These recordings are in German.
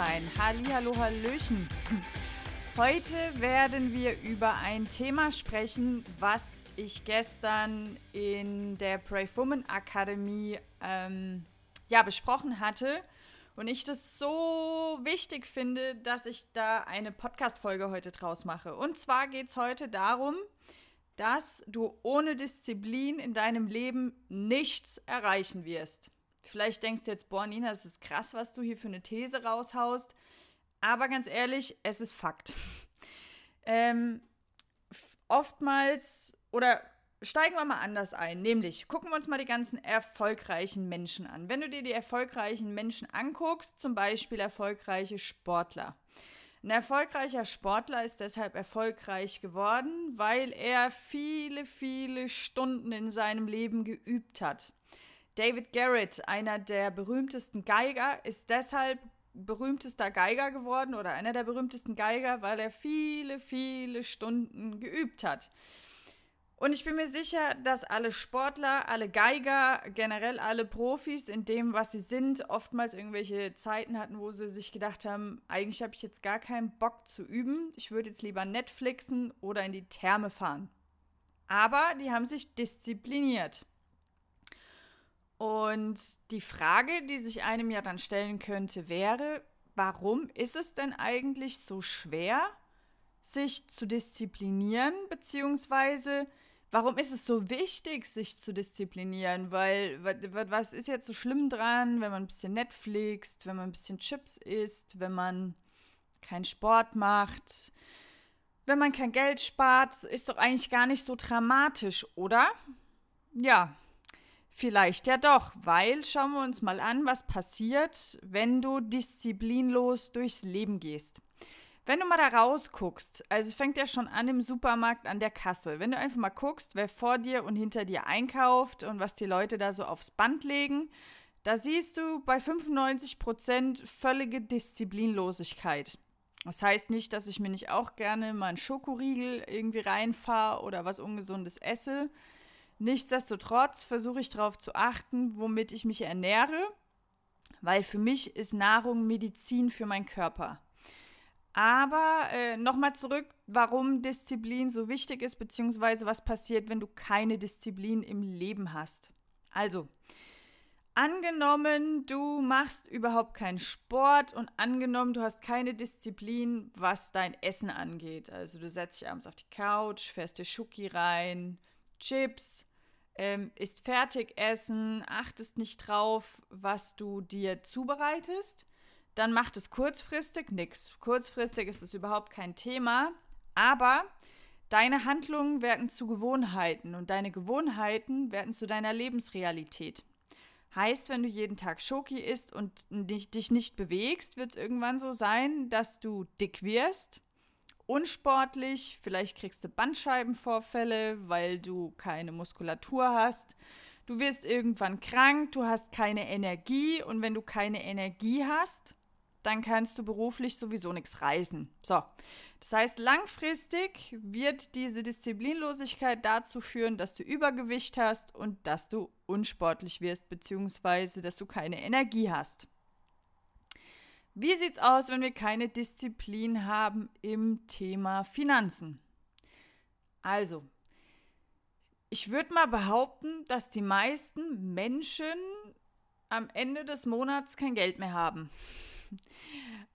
und Selbstbewusstsein. Hallo, Hallöchen. Heute werden wir über ein Thema sprechen, was ich gestern in der Brave Woman Academy ähm, ja, besprochen hatte. Und ich das so wichtig finde, dass ich da eine Podcast-Folge heute draus mache. Und zwar geht es heute darum, dass du ohne Disziplin in deinem Leben nichts erreichen wirst. Vielleicht denkst du jetzt, boah, Nina, das ist krass, was du hier für eine These raushaust. Aber ganz ehrlich, es ist Fakt. ähm, oftmals, oder steigen wir mal anders ein, nämlich gucken wir uns mal die ganzen erfolgreichen Menschen an. Wenn du dir die erfolgreichen Menschen anguckst, zum Beispiel erfolgreiche Sportler, ein erfolgreicher Sportler ist deshalb erfolgreich geworden, weil er viele, viele Stunden in seinem Leben geübt hat. David Garrett, einer der berühmtesten Geiger, ist deshalb berühmtester Geiger geworden oder einer der berühmtesten Geiger, weil er viele, viele Stunden geübt hat. Und ich bin mir sicher, dass alle Sportler, alle Geiger, generell alle Profis in dem, was sie sind, oftmals irgendwelche Zeiten hatten, wo sie sich gedacht haben, eigentlich habe ich jetzt gar keinen Bock zu üben. Ich würde jetzt lieber Netflixen oder in die Therme fahren. Aber die haben sich diszipliniert. Und die Frage, die sich einem ja dann stellen könnte, wäre, warum ist es denn eigentlich so schwer, sich zu disziplinieren, beziehungsweise Warum ist es so wichtig, sich zu disziplinieren? Weil, was ist jetzt so schlimm dran, wenn man ein bisschen Netflixt, wenn man ein bisschen Chips isst, wenn man keinen Sport macht, wenn man kein Geld spart, ist doch eigentlich gar nicht so dramatisch, oder? Ja, vielleicht ja doch, weil schauen wir uns mal an, was passiert, wenn du disziplinlos durchs Leben gehst. Wenn du mal da rausguckst, also es fängt ja schon an im Supermarkt an der Kasse. Wenn du einfach mal guckst, wer vor dir und hinter dir einkauft und was die Leute da so aufs Band legen, da siehst du bei 95 Prozent völlige Disziplinlosigkeit. Das heißt nicht, dass ich mir nicht auch gerne mal einen Schokoriegel irgendwie reinfahre oder was Ungesundes esse. Nichtsdestotrotz versuche ich darauf zu achten, womit ich mich ernähre, weil für mich ist Nahrung Medizin für meinen Körper. Aber äh, nochmal zurück, warum Disziplin so wichtig ist, beziehungsweise was passiert, wenn du keine Disziplin im Leben hast. Also, angenommen, du machst überhaupt keinen Sport und angenommen, du hast keine Disziplin, was dein Essen angeht. Also, du setzt dich abends auf die Couch, fährst dir Schoki rein, Chips, ähm, isst Fertigessen, achtest nicht drauf, was du dir zubereitest dann macht es kurzfristig nichts. Kurzfristig ist es überhaupt kein Thema, aber deine Handlungen werden zu Gewohnheiten und deine Gewohnheiten werden zu deiner Lebensrealität. Heißt, wenn du jeden Tag Schoki isst und dich nicht bewegst, wird es irgendwann so sein, dass du dick wirst, unsportlich, vielleicht kriegst du Bandscheibenvorfälle, weil du keine Muskulatur hast. Du wirst irgendwann krank, du hast keine Energie und wenn du keine Energie hast, dann kannst du beruflich sowieso nichts reißen. So. Das heißt, langfristig wird diese Disziplinlosigkeit dazu führen, dass du Übergewicht hast und dass du unsportlich wirst, beziehungsweise dass du keine Energie hast. Wie sieht's aus, wenn wir keine Disziplin haben im Thema Finanzen? Also, ich würde mal behaupten, dass die meisten Menschen am Ende des Monats kein Geld mehr haben.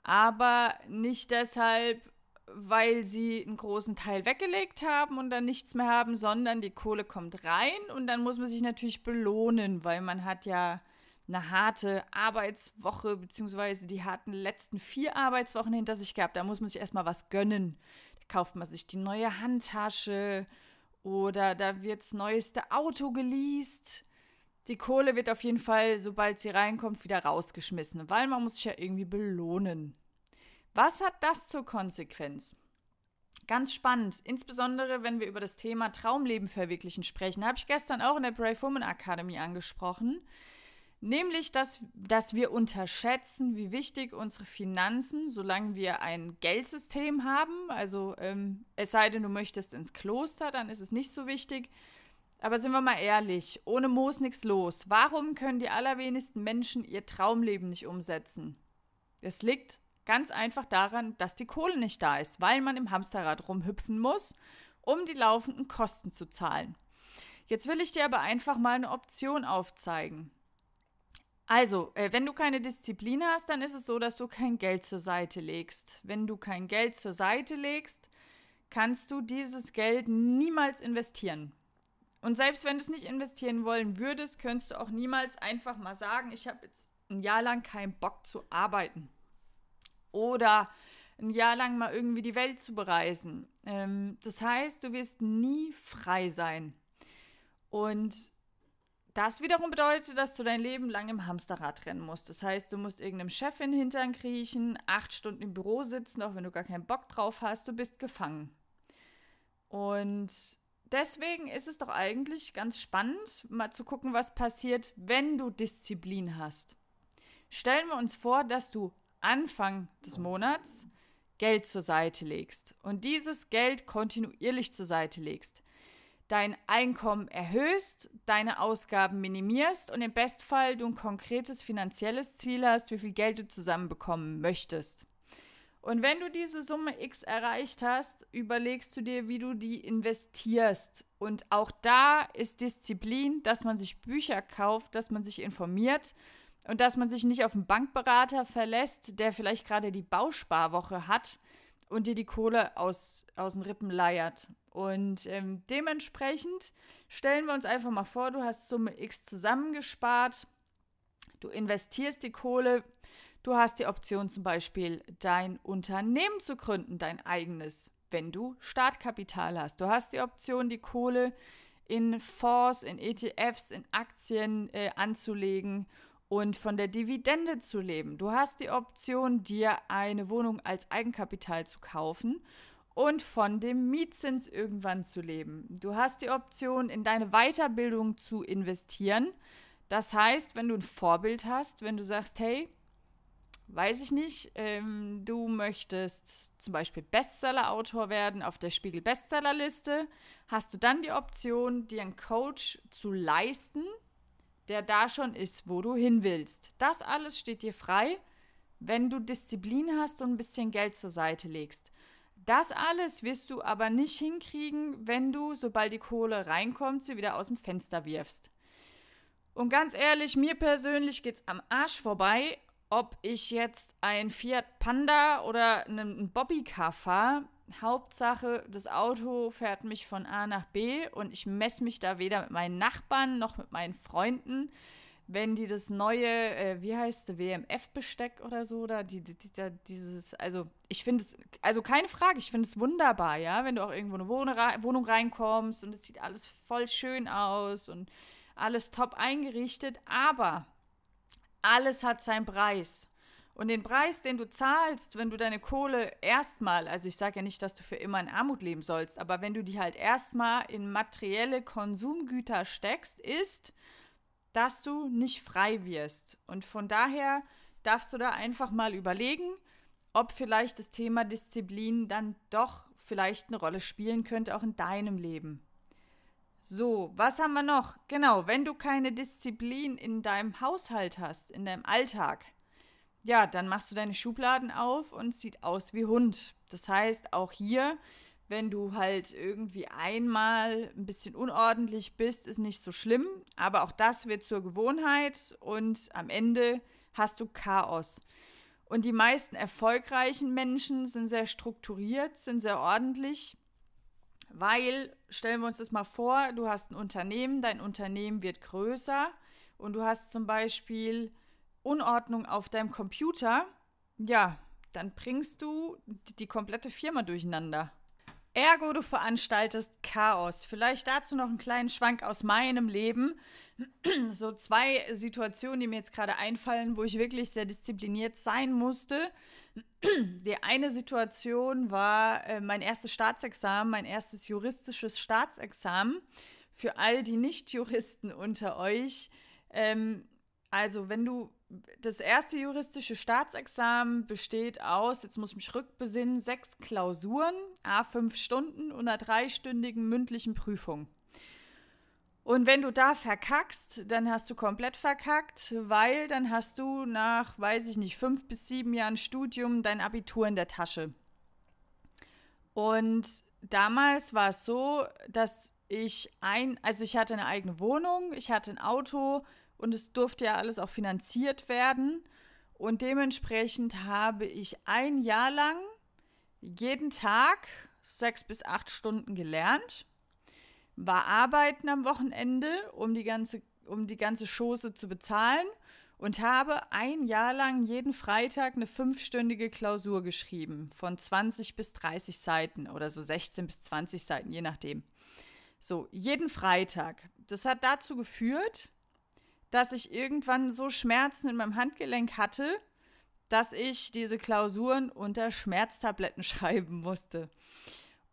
Aber nicht deshalb, weil sie einen großen Teil weggelegt haben und dann nichts mehr haben, sondern die Kohle kommt rein und dann muss man sich natürlich belohnen, weil man hat ja eine harte Arbeitswoche beziehungsweise die harten letzten vier Arbeitswochen hinter sich gehabt. Da muss man sich erstmal was gönnen. Da kauft man sich die neue Handtasche oder da wird das neueste Auto geleast die Kohle wird auf jeden Fall, sobald sie reinkommt, wieder rausgeschmissen, weil man muss sich ja irgendwie belohnen. Was hat das zur Konsequenz? Ganz spannend, insbesondere wenn wir über das Thema Traumleben verwirklichen sprechen, habe ich gestern auch in der Brave Woman Academy angesprochen. Nämlich, dass, dass wir unterschätzen, wie wichtig unsere Finanzen, solange wir ein Geldsystem haben, also ähm, es sei denn, du möchtest ins Kloster, dann ist es nicht so wichtig, aber sind wir mal ehrlich, ohne Moos nichts los. Warum können die allerwenigsten Menschen ihr Traumleben nicht umsetzen? Es liegt ganz einfach daran, dass die Kohle nicht da ist, weil man im Hamsterrad rumhüpfen muss, um die laufenden Kosten zu zahlen. Jetzt will ich dir aber einfach mal eine Option aufzeigen. Also, äh, wenn du keine Disziplin hast, dann ist es so, dass du kein Geld zur Seite legst. Wenn du kein Geld zur Seite legst, kannst du dieses Geld niemals investieren. Und selbst wenn du es nicht investieren wollen würdest, könntest du auch niemals einfach mal sagen, ich habe jetzt ein Jahr lang keinen Bock zu arbeiten. Oder ein Jahr lang mal irgendwie die Welt zu bereisen. Ähm, das heißt, du wirst nie frei sein. Und das wiederum bedeutet, dass du dein Leben lang im Hamsterrad rennen musst. Das heißt, du musst irgendeinem Chef in den Hintern kriechen, acht Stunden im Büro sitzen, auch wenn du gar keinen Bock drauf hast, du bist gefangen. Und deswegen ist es doch eigentlich ganz spannend, mal zu gucken, was passiert, wenn du Disziplin hast. Stellen wir uns vor, dass du Anfang des Monats Geld zur Seite legst und dieses Geld kontinuierlich zur Seite legst. Dein Einkommen erhöhst, deine Ausgaben minimierst und im Bestfall du ein konkretes finanzielles Ziel hast, wie viel Geld du zusammenbekommen möchtest. Und wenn du diese Summe X erreicht hast, überlegst du dir, wie du die investierst. Und auch da ist Disziplin, dass man sich Bücher kauft, dass man sich informiert und dass man sich nicht auf einen Bankberater verlässt, der vielleicht gerade die Bausparwoche hat und dir die Kohle aus, aus den Rippen leiert. Und ähm, dementsprechend stellen wir uns einfach mal vor, du hast Summe X zusammengespart, du investierst die Kohle, Du hast die Option zum Beispiel, dein Unternehmen zu gründen, dein eigenes, wenn du Startkapital hast. Du hast die Option, die Kohle in Fonds, in ETFs, in Aktien äh, anzulegen und von der Dividende zu leben. Du hast die Option, dir eine Wohnung als Eigenkapital zu kaufen und von dem Mietzins irgendwann zu leben. Du hast die Option, in deine Weiterbildung zu investieren. Das heißt, wenn du ein Vorbild hast, wenn du sagst, hey, weiß ich nicht, ähm, du möchtest zum Beispiel Bestseller-Autor werden auf der Spiegel Bestsellerliste, hast du dann die Option, dir einen Coach zu leisten, der da schon ist, wo du hin willst. Das alles steht dir frei, wenn du Disziplin hast und ein bisschen Geld zur Seite legst. Das alles wirst du aber nicht hinkriegen, wenn du, sobald die Kohle reinkommt, sie wieder aus dem Fenster wirfst. Und ganz ehrlich, mir persönlich geht es am Arsch vorbei, ob ich jetzt ein Fiat Panda oder einen Bobbycar fahre, Hauptsache, das Auto fährt mich von A nach B und ich messe mich da weder mit meinen Nachbarn noch mit meinen Freunden. Wenn die das neue, äh, wie heißt es, WMF-Besteck oder so, oder die, die, die, dieses, also ich finde es, also keine Frage, ich finde es wunderbar, ja, wenn du auch irgendwo eine Wohnung reinkommst und es sieht alles voll schön aus und alles top eingerichtet, aber alles hat seinen Preis. Und den Preis, den du zahlst, wenn du deine Kohle erstmal, also ich sage ja nicht, dass du für immer in Armut leben sollst, aber wenn du die halt erstmal in materielle Konsumgüter steckst, ist, dass du nicht frei wirst. Und von daher darfst du da einfach mal überlegen, ob vielleicht das Thema Disziplin dann doch vielleicht eine Rolle spielen könnte, auch in deinem Leben. So, was haben wir noch? Genau, wenn du keine Disziplin in deinem Haushalt hast, in deinem Alltag, ja, dann machst du deine Schubladen auf und sieht aus wie Hund. Das heißt, auch hier, wenn du halt irgendwie einmal ein bisschen unordentlich bist, ist nicht so schlimm, aber auch das wird zur Gewohnheit und am Ende hast du Chaos. Und die meisten erfolgreichen Menschen sind sehr strukturiert, sind sehr ordentlich weil, stellen wir uns das mal vor, du hast ein Unternehmen, dein Unternehmen wird größer und du hast zum Beispiel Unordnung auf deinem Computer, ja, dann bringst du die komplette Firma durcheinander. Ergo, du veranstaltest Chaos. Vielleicht dazu noch einen kleinen Schwank aus meinem Leben. So zwei Situationen, die mir jetzt gerade einfallen, wo ich wirklich sehr diszipliniert sein musste. Die eine Situation war äh, mein erstes Staatsexamen, mein erstes juristisches Staatsexamen. Für all die Nicht-Juristen unter euch. Ähm, also, wenn du das erste juristische Staatsexamen besteht aus, jetzt muss ich mich rückbesinnen, sechs Klausuren, a fünf Stunden und einer dreistündigen mündlichen Prüfung. Und wenn du da verkackst, dann hast du komplett verkackt, weil dann hast du nach, weiß ich nicht, fünf bis sieben Jahren Studium dein Abitur in der Tasche. Und damals war es so, dass ich ein, also ich hatte eine eigene Wohnung, ich hatte ein Auto und es durfte ja alles auch finanziert werden. Und dementsprechend habe ich ein Jahr lang jeden Tag sechs bis acht Stunden gelernt war arbeiten am Wochenende, um die ganze, um die ganze Chose zu bezahlen und habe ein Jahr lang jeden Freitag eine fünfstündige Klausur geschrieben, von 20 bis 30 Seiten oder so 16 bis 20 Seiten, je nachdem. So, jeden Freitag. Das hat dazu geführt, dass ich irgendwann so Schmerzen in meinem Handgelenk hatte, dass ich diese Klausuren unter Schmerztabletten schreiben musste.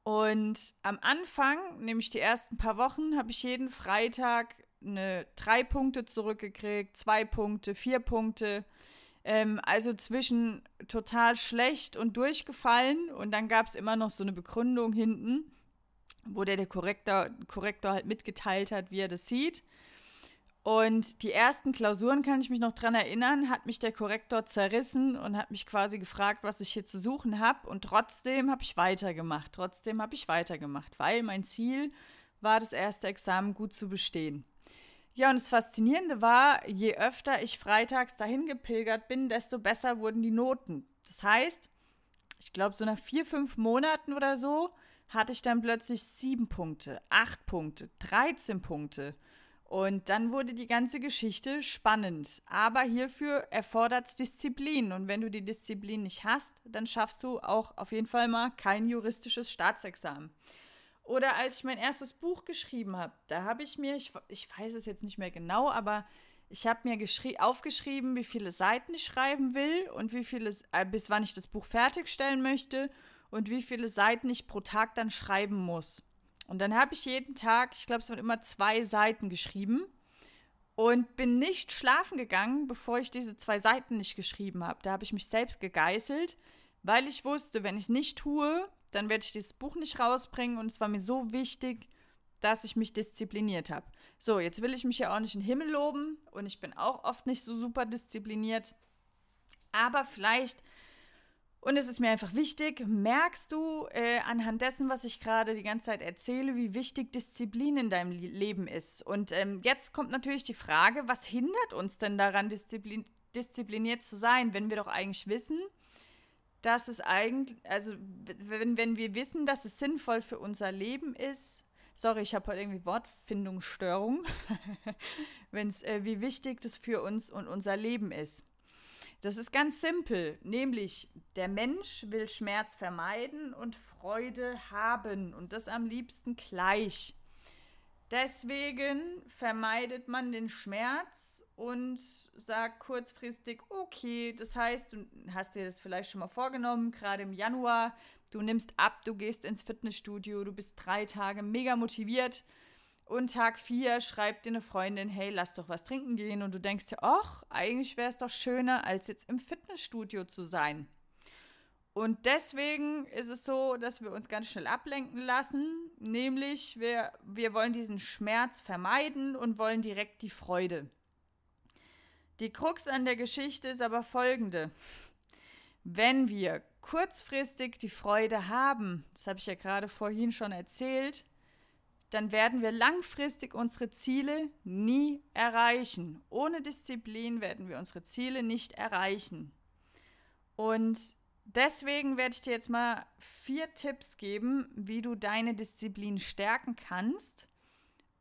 Und am Anfang, nämlich die ersten paar Wochen, habe ich jeden Freitag eine drei Punkte zurückgekriegt, zwei Punkte, vier Punkte. Ähm, also zwischen total schlecht und durchgefallen. Und dann gab es immer noch so eine Begründung hinten, wo der, der Korrektor, Korrektor halt mitgeteilt hat, wie er das sieht. Und die ersten Klausuren, kann ich mich noch dran erinnern, hat mich der Korrektor zerrissen und hat mich quasi gefragt, was ich hier zu suchen habe. Und trotzdem habe ich weitergemacht. Trotzdem habe ich weitergemacht, weil mein Ziel war, das erste Examen gut zu bestehen. Ja, und das Faszinierende war, je öfter ich freitags dahin gepilgert bin, desto besser wurden die Noten. Das heißt, ich glaube, so nach vier, fünf Monaten oder so hatte ich dann plötzlich sieben Punkte, acht Punkte, 13 Punkte. Und dann wurde die ganze Geschichte spannend. Aber hierfür erfordert es Disziplin. Und wenn du die Disziplin nicht hast, dann schaffst du auch auf jeden Fall mal kein juristisches Staatsexamen. Oder als ich mein erstes Buch geschrieben habe, da habe ich mir, ich, ich weiß es jetzt nicht mehr genau, aber ich habe mir aufgeschrieben, wie viele Seiten ich schreiben will und wie viele, äh, bis wann ich das Buch fertigstellen möchte und wie viele Seiten ich pro Tag dann schreiben muss. Und dann habe ich jeden Tag, ich glaube, es waren immer zwei Seiten geschrieben und bin nicht schlafen gegangen, bevor ich diese zwei Seiten nicht geschrieben habe. Da habe ich mich selbst gegeißelt, weil ich wusste, wenn ich es nicht tue, dann werde ich dieses Buch nicht rausbringen und es war mir so wichtig, dass ich mich diszipliniert habe. So, jetzt will ich mich ja auch nicht in den Himmel loben und ich bin auch oft nicht so super diszipliniert. Aber vielleicht und es ist mir einfach wichtig, merkst du äh, anhand dessen, was ich gerade die ganze Zeit erzähle, wie wichtig Disziplin in deinem Leben ist. Und ähm, jetzt kommt natürlich die Frage, was hindert uns denn daran, disziplin diszipliniert zu sein, wenn wir doch eigentlich wissen, dass es eigentlich, also wenn, wenn wir wissen, dass es sinnvoll für unser Leben ist, sorry, ich habe heute irgendwie Wortfindungsstörung, wenn es, äh, wie wichtig das für uns und unser Leben ist. Das ist ganz simpel, nämlich der Mensch will Schmerz vermeiden und Freude haben und das am liebsten gleich. Deswegen vermeidet man den Schmerz und sagt kurzfristig, okay, das heißt, du hast dir das vielleicht schon mal vorgenommen, gerade im Januar, du nimmst ab, du gehst ins Fitnessstudio, du bist drei Tage mega motiviert und Tag 4 schreibt dir eine Freundin, hey, lass doch was trinken gehen. Und du denkst dir, ach, eigentlich wäre es doch schöner, als jetzt im Fitnessstudio zu sein. Und deswegen ist es so, dass wir uns ganz schnell ablenken lassen. Nämlich, wir, wir wollen diesen Schmerz vermeiden und wollen direkt die Freude. Die Krux an der Geschichte ist aber folgende. Wenn wir kurzfristig die Freude haben, das habe ich ja gerade vorhin schon erzählt, dann werden wir langfristig unsere Ziele nie erreichen. Ohne Disziplin werden wir unsere Ziele nicht erreichen. Und deswegen werde ich dir jetzt mal vier Tipps geben, wie du deine Disziplin stärken kannst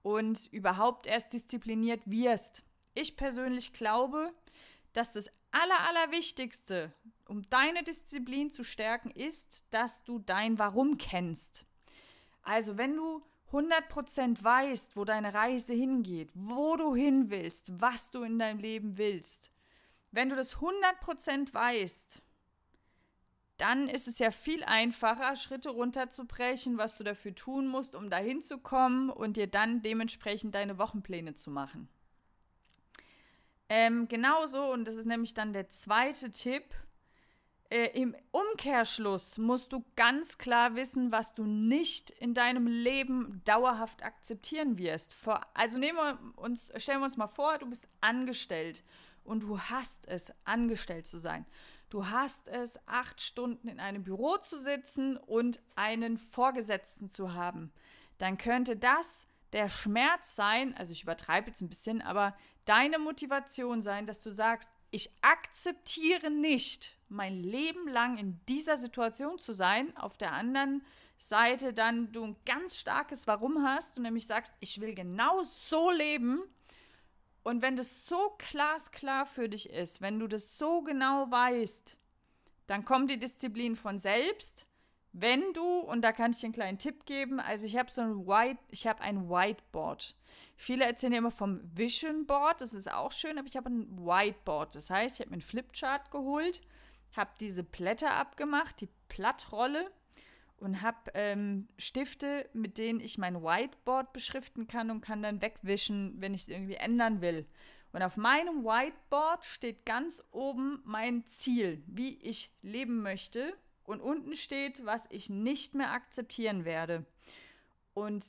und überhaupt erst diszipliniert wirst. Ich persönlich glaube, dass das Aller, Allerwichtigste, um deine Disziplin zu stärken, ist, dass du dein Warum kennst. Also, wenn du 100% weißt, wo deine Reise hingeht, wo du hin willst, was du in deinem Leben willst, wenn du das 100% weißt, dann ist es ja viel einfacher, Schritte runterzubrechen, was du dafür tun musst, um dahin zu kommen und dir dann dementsprechend deine Wochenpläne zu machen. Ähm, genauso, und das ist nämlich dann der zweite Tipp, äh, im Umkehrschluss musst du ganz klar wissen, was du nicht in deinem Leben dauerhaft akzeptieren wirst. Also nehmen wir uns, stellen wir uns mal vor, du bist angestellt und du hast es, angestellt zu sein. Du hast es, acht Stunden in einem Büro zu sitzen und einen Vorgesetzten zu haben. Dann könnte das der Schmerz sein, also ich übertreibe jetzt ein bisschen, aber deine Motivation sein, dass du sagst, ich akzeptiere nicht, mein Leben lang in dieser Situation zu sein. Auf der anderen Seite dann du ein ganz starkes Warum hast und nämlich sagst, ich will genau so leben. Und wenn das so glasklar für dich ist, wenn du das so genau weißt, dann kommt die Disziplin von selbst wenn du, und da kann ich dir einen kleinen Tipp geben, also ich habe so ein White, ich habe ein Whiteboard. Viele erzählen immer vom Vision Board, das ist auch schön, aber ich habe ein Whiteboard. Das heißt, ich habe mir einen Flipchart geholt, habe diese Blätter abgemacht, die Plattrolle und habe ähm, Stifte, mit denen ich mein Whiteboard beschriften kann und kann dann wegwischen, wenn ich es irgendwie ändern will. Und auf meinem Whiteboard steht ganz oben mein Ziel, wie ich leben möchte und unten steht, was ich nicht mehr akzeptieren werde. Und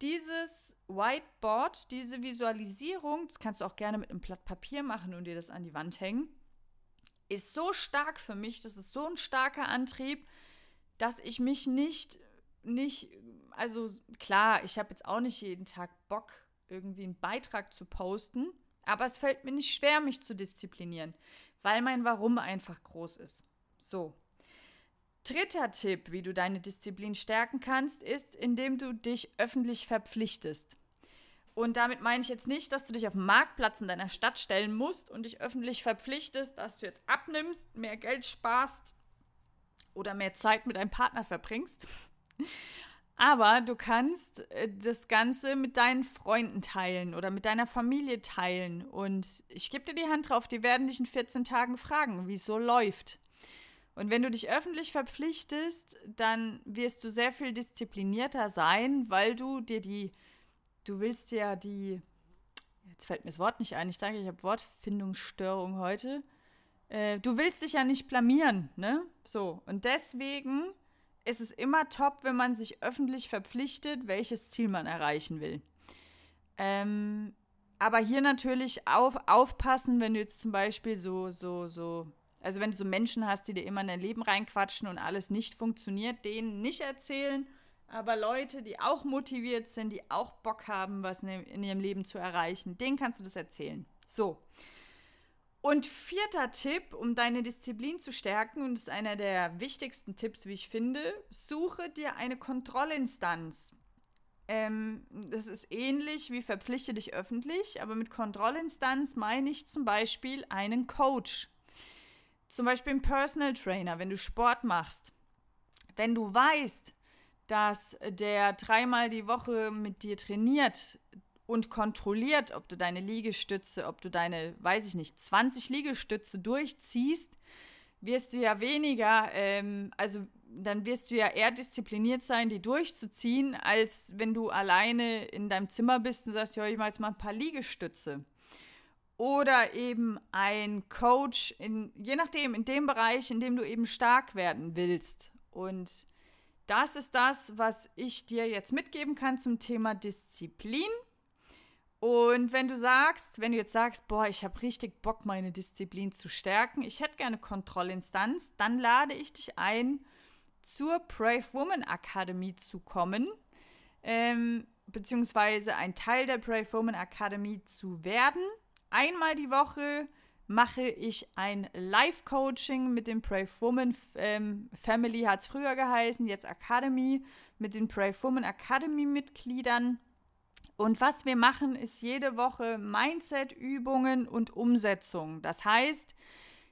dieses Whiteboard, diese Visualisierung, das kannst du auch gerne mit einem Blatt Papier machen und dir das an die Wand hängen, ist so stark für mich, das ist so ein starker Antrieb, dass ich mich nicht, nicht, also klar, ich habe jetzt auch nicht jeden Tag Bock, irgendwie einen Beitrag zu posten, aber es fällt mir nicht schwer, mich zu disziplinieren, weil mein Warum einfach groß ist. So, Dritter Tipp, wie du deine Disziplin stärken kannst, ist, indem du dich öffentlich verpflichtest. Und damit meine ich jetzt nicht, dass du dich auf dem Marktplatz in deiner Stadt stellen musst und dich öffentlich verpflichtest, dass du jetzt abnimmst, mehr Geld sparst oder mehr Zeit mit deinem Partner verbringst. Aber du kannst äh, das Ganze mit deinen Freunden teilen oder mit deiner Familie teilen. Und ich gebe dir die Hand drauf, die werden dich in 14 Tagen fragen, wie es so läuft. Und wenn du dich öffentlich verpflichtest, dann wirst du sehr viel disziplinierter sein, weil du dir die, du willst ja die, jetzt fällt mir das Wort nicht ein, ich sage, ich habe Wortfindungsstörung heute. Äh, du willst dich ja nicht blamieren, ne? So. Und deswegen ist es immer top, wenn man sich öffentlich verpflichtet, welches Ziel man erreichen will. Ähm, aber hier natürlich auf, aufpassen, wenn du jetzt zum Beispiel so, so, so also wenn du so Menschen hast, die dir immer in dein Leben reinquatschen und alles nicht funktioniert, denen nicht erzählen. Aber Leute, die auch motiviert sind, die auch Bock haben, was in ihrem Leben zu erreichen, denen kannst du das erzählen. So. Und vierter Tipp, um deine Disziplin zu stärken, und das ist einer der wichtigsten Tipps, wie ich finde, suche dir eine Kontrollinstanz. Ähm, das ist ähnlich wie verpflichte dich öffentlich, aber mit Kontrollinstanz meine ich zum Beispiel einen Coach zum Beispiel ein Personal Trainer, wenn du Sport machst, wenn du weißt, dass der dreimal die Woche mit dir trainiert und kontrolliert, ob du deine Liegestütze, ob du deine, weiß ich nicht, 20 Liegestütze durchziehst, wirst du ja weniger, ähm, also dann wirst du ja eher diszipliniert sein, die durchzuziehen, als wenn du alleine in deinem Zimmer bist und sagst, ja, ich mache jetzt mal ein paar Liegestütze oder eben ein Coach, in, je nachdem, in dem Bereich, in dem du eben stark werden willst. Und das ist das, was ich dir jetzt mitgeben kann zum Thema Disziplin. Und wenn du sagst, wenn du jetzt sagst, boah, ich habe richtig Bock, meine Disziplin zu stärken, ich hätte gerne Kontrollinstanz, dann lade ich dich ein, zur Brave Woman Academy zu kommen, ähm, beziehungsweise ein Teil der Brave Woman Academy zu werden. Einmal die Woche mache ich ein Live-Coaching mit dem Brave Woman ähm, Family, hat es früher geheißen, jetzt Academy, mit den Brave Woman Academy-Mitgliedern. Und was wir machen, ist jede Woche Mindset-Übungen und Umsetzung. Das heißt,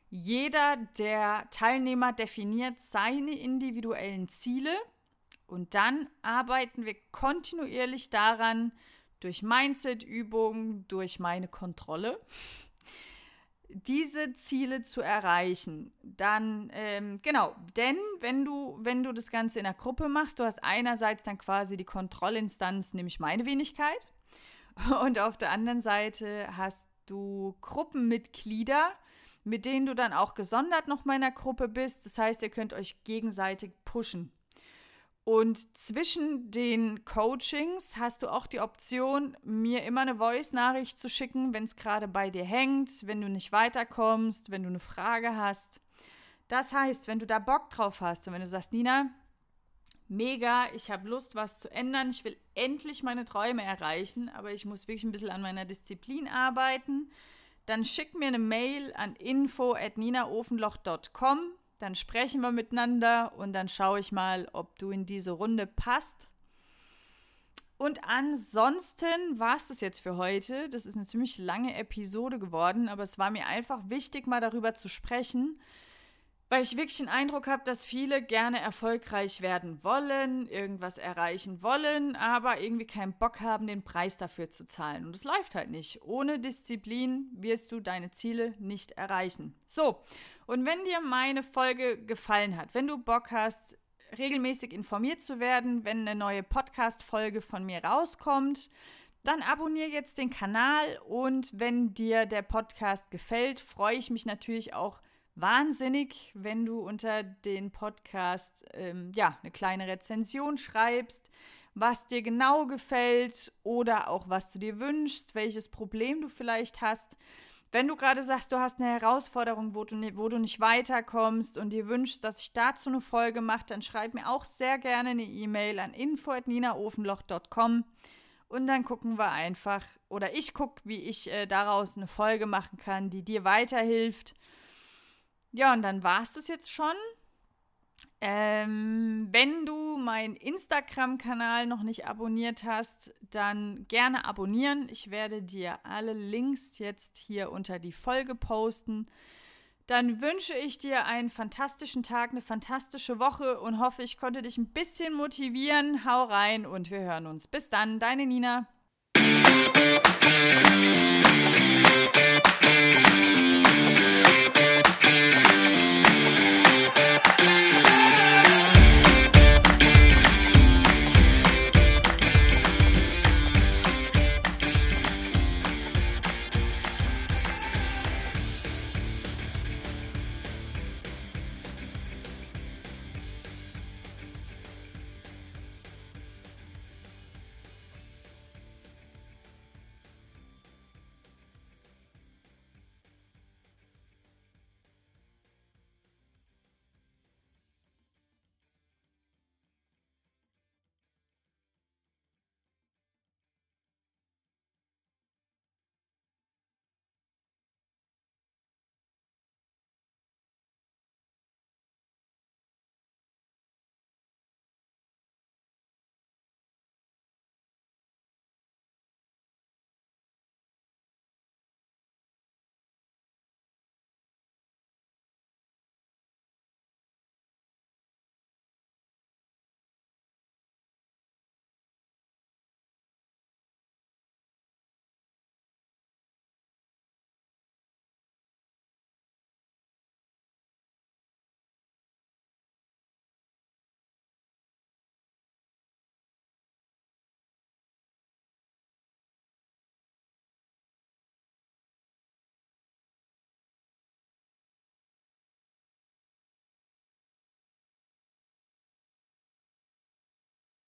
jeder der Teilnehmer definiert seine individuellen Ziele und dann arbeiten wir kontinuierlich daran, durch Mindset-Übungen, durch meine Kontrolle, diese Ziele zu erreichen. Dann, ähm, genau, denn wenn du, wenn du das Ganze in der Gruppe machst, du hast einerseits dann quasi die Kontrollinstanz, nämlich meine Wenigkeit, und auf der anderen Seite hast du Gruppenmitglieder, mit denen du dann auch gesondert noch meiner Gruppe bist. Das heißt, ihr könnt euch gegenseitig pushen. Und zwischen den Coachings hast du auch die Option, mir immer eine Voice-Nachricht zu schicken, wenn es gerade bei dir hängt, wenn du nicht weiterkommst, wenn du eine Frage hast. Das heißt, wenn du da Bock drauf hast und wenn du sagst, Nina, mega, ich habe Lust, was zu ändern, ich will endlich meine Träume erreichen, aber ich muss wirklich ein bisschen an meiner Disziplin arbeiten, dann schick mir eine Mail an info@ninaofenloch.com dann sprechen wir miteinander und dann schaue ich mal, ob du in diese Runde passt. Und ansonsten war es das jetzt für heute. Das ist eine ziemlich lange Episode geworden, aber es war mir einfach wichtig, mal darüber zu sprechen, weil ich wirklich den Eindruck habe, dass viele gerne erfolgreich werden wollen, irgendwas erreichen wollen, aber irgendwie keinen Bock haben, den Preis dafür zu zahlen. Und es läuft halt nicht. Ohne Disziplin wirst du deine Ziele nicht erreichen. So, und wenn dir meine Folge gefallen hat, wenn du Bock hast, regelmäßig informiert zu werden, wenn eine neue Podcast-Folge von mir rauskommt, dann abonniere jetzt den Kanal und wenn dir der Podcast gefällt, freue ich mich natürlich auch wahnsinnig, wenn du unter den Podcast ähm, ja eine kleine Rezension schreibst, was dir genau gefällt oder auch was du dir wünschst, welches Problem du vielleicht hast. Wenn du gerade sagst, du hast eine Herausforderung, wo du, wo du nicht weiterkommst und dir wünschst, dass ich dazu eine Folge mache, dann schreib mir auch sehr gerne eine E-Mail an info.ninaofenloch.com und dann gucken wir einfach, oder ich gucke, wie ich äh, daraus eine Folge machen kann, die dir weiterhilft ja, und dann war es das jetzt schon. Ähm, wenn du meinen Instagram-Kanal noch nicht abonniert hast, dann gerne abonnieren. Ich werde dir alle Links jetzt hier unter die Folge posten. Dann wünsche ich dir einen fantastischen Tag, eine fantastische Woche und hoffe, ich konnte dich ein bisschen motivieren. Hau rein und wir hören uns. Bis dann, deine Nina.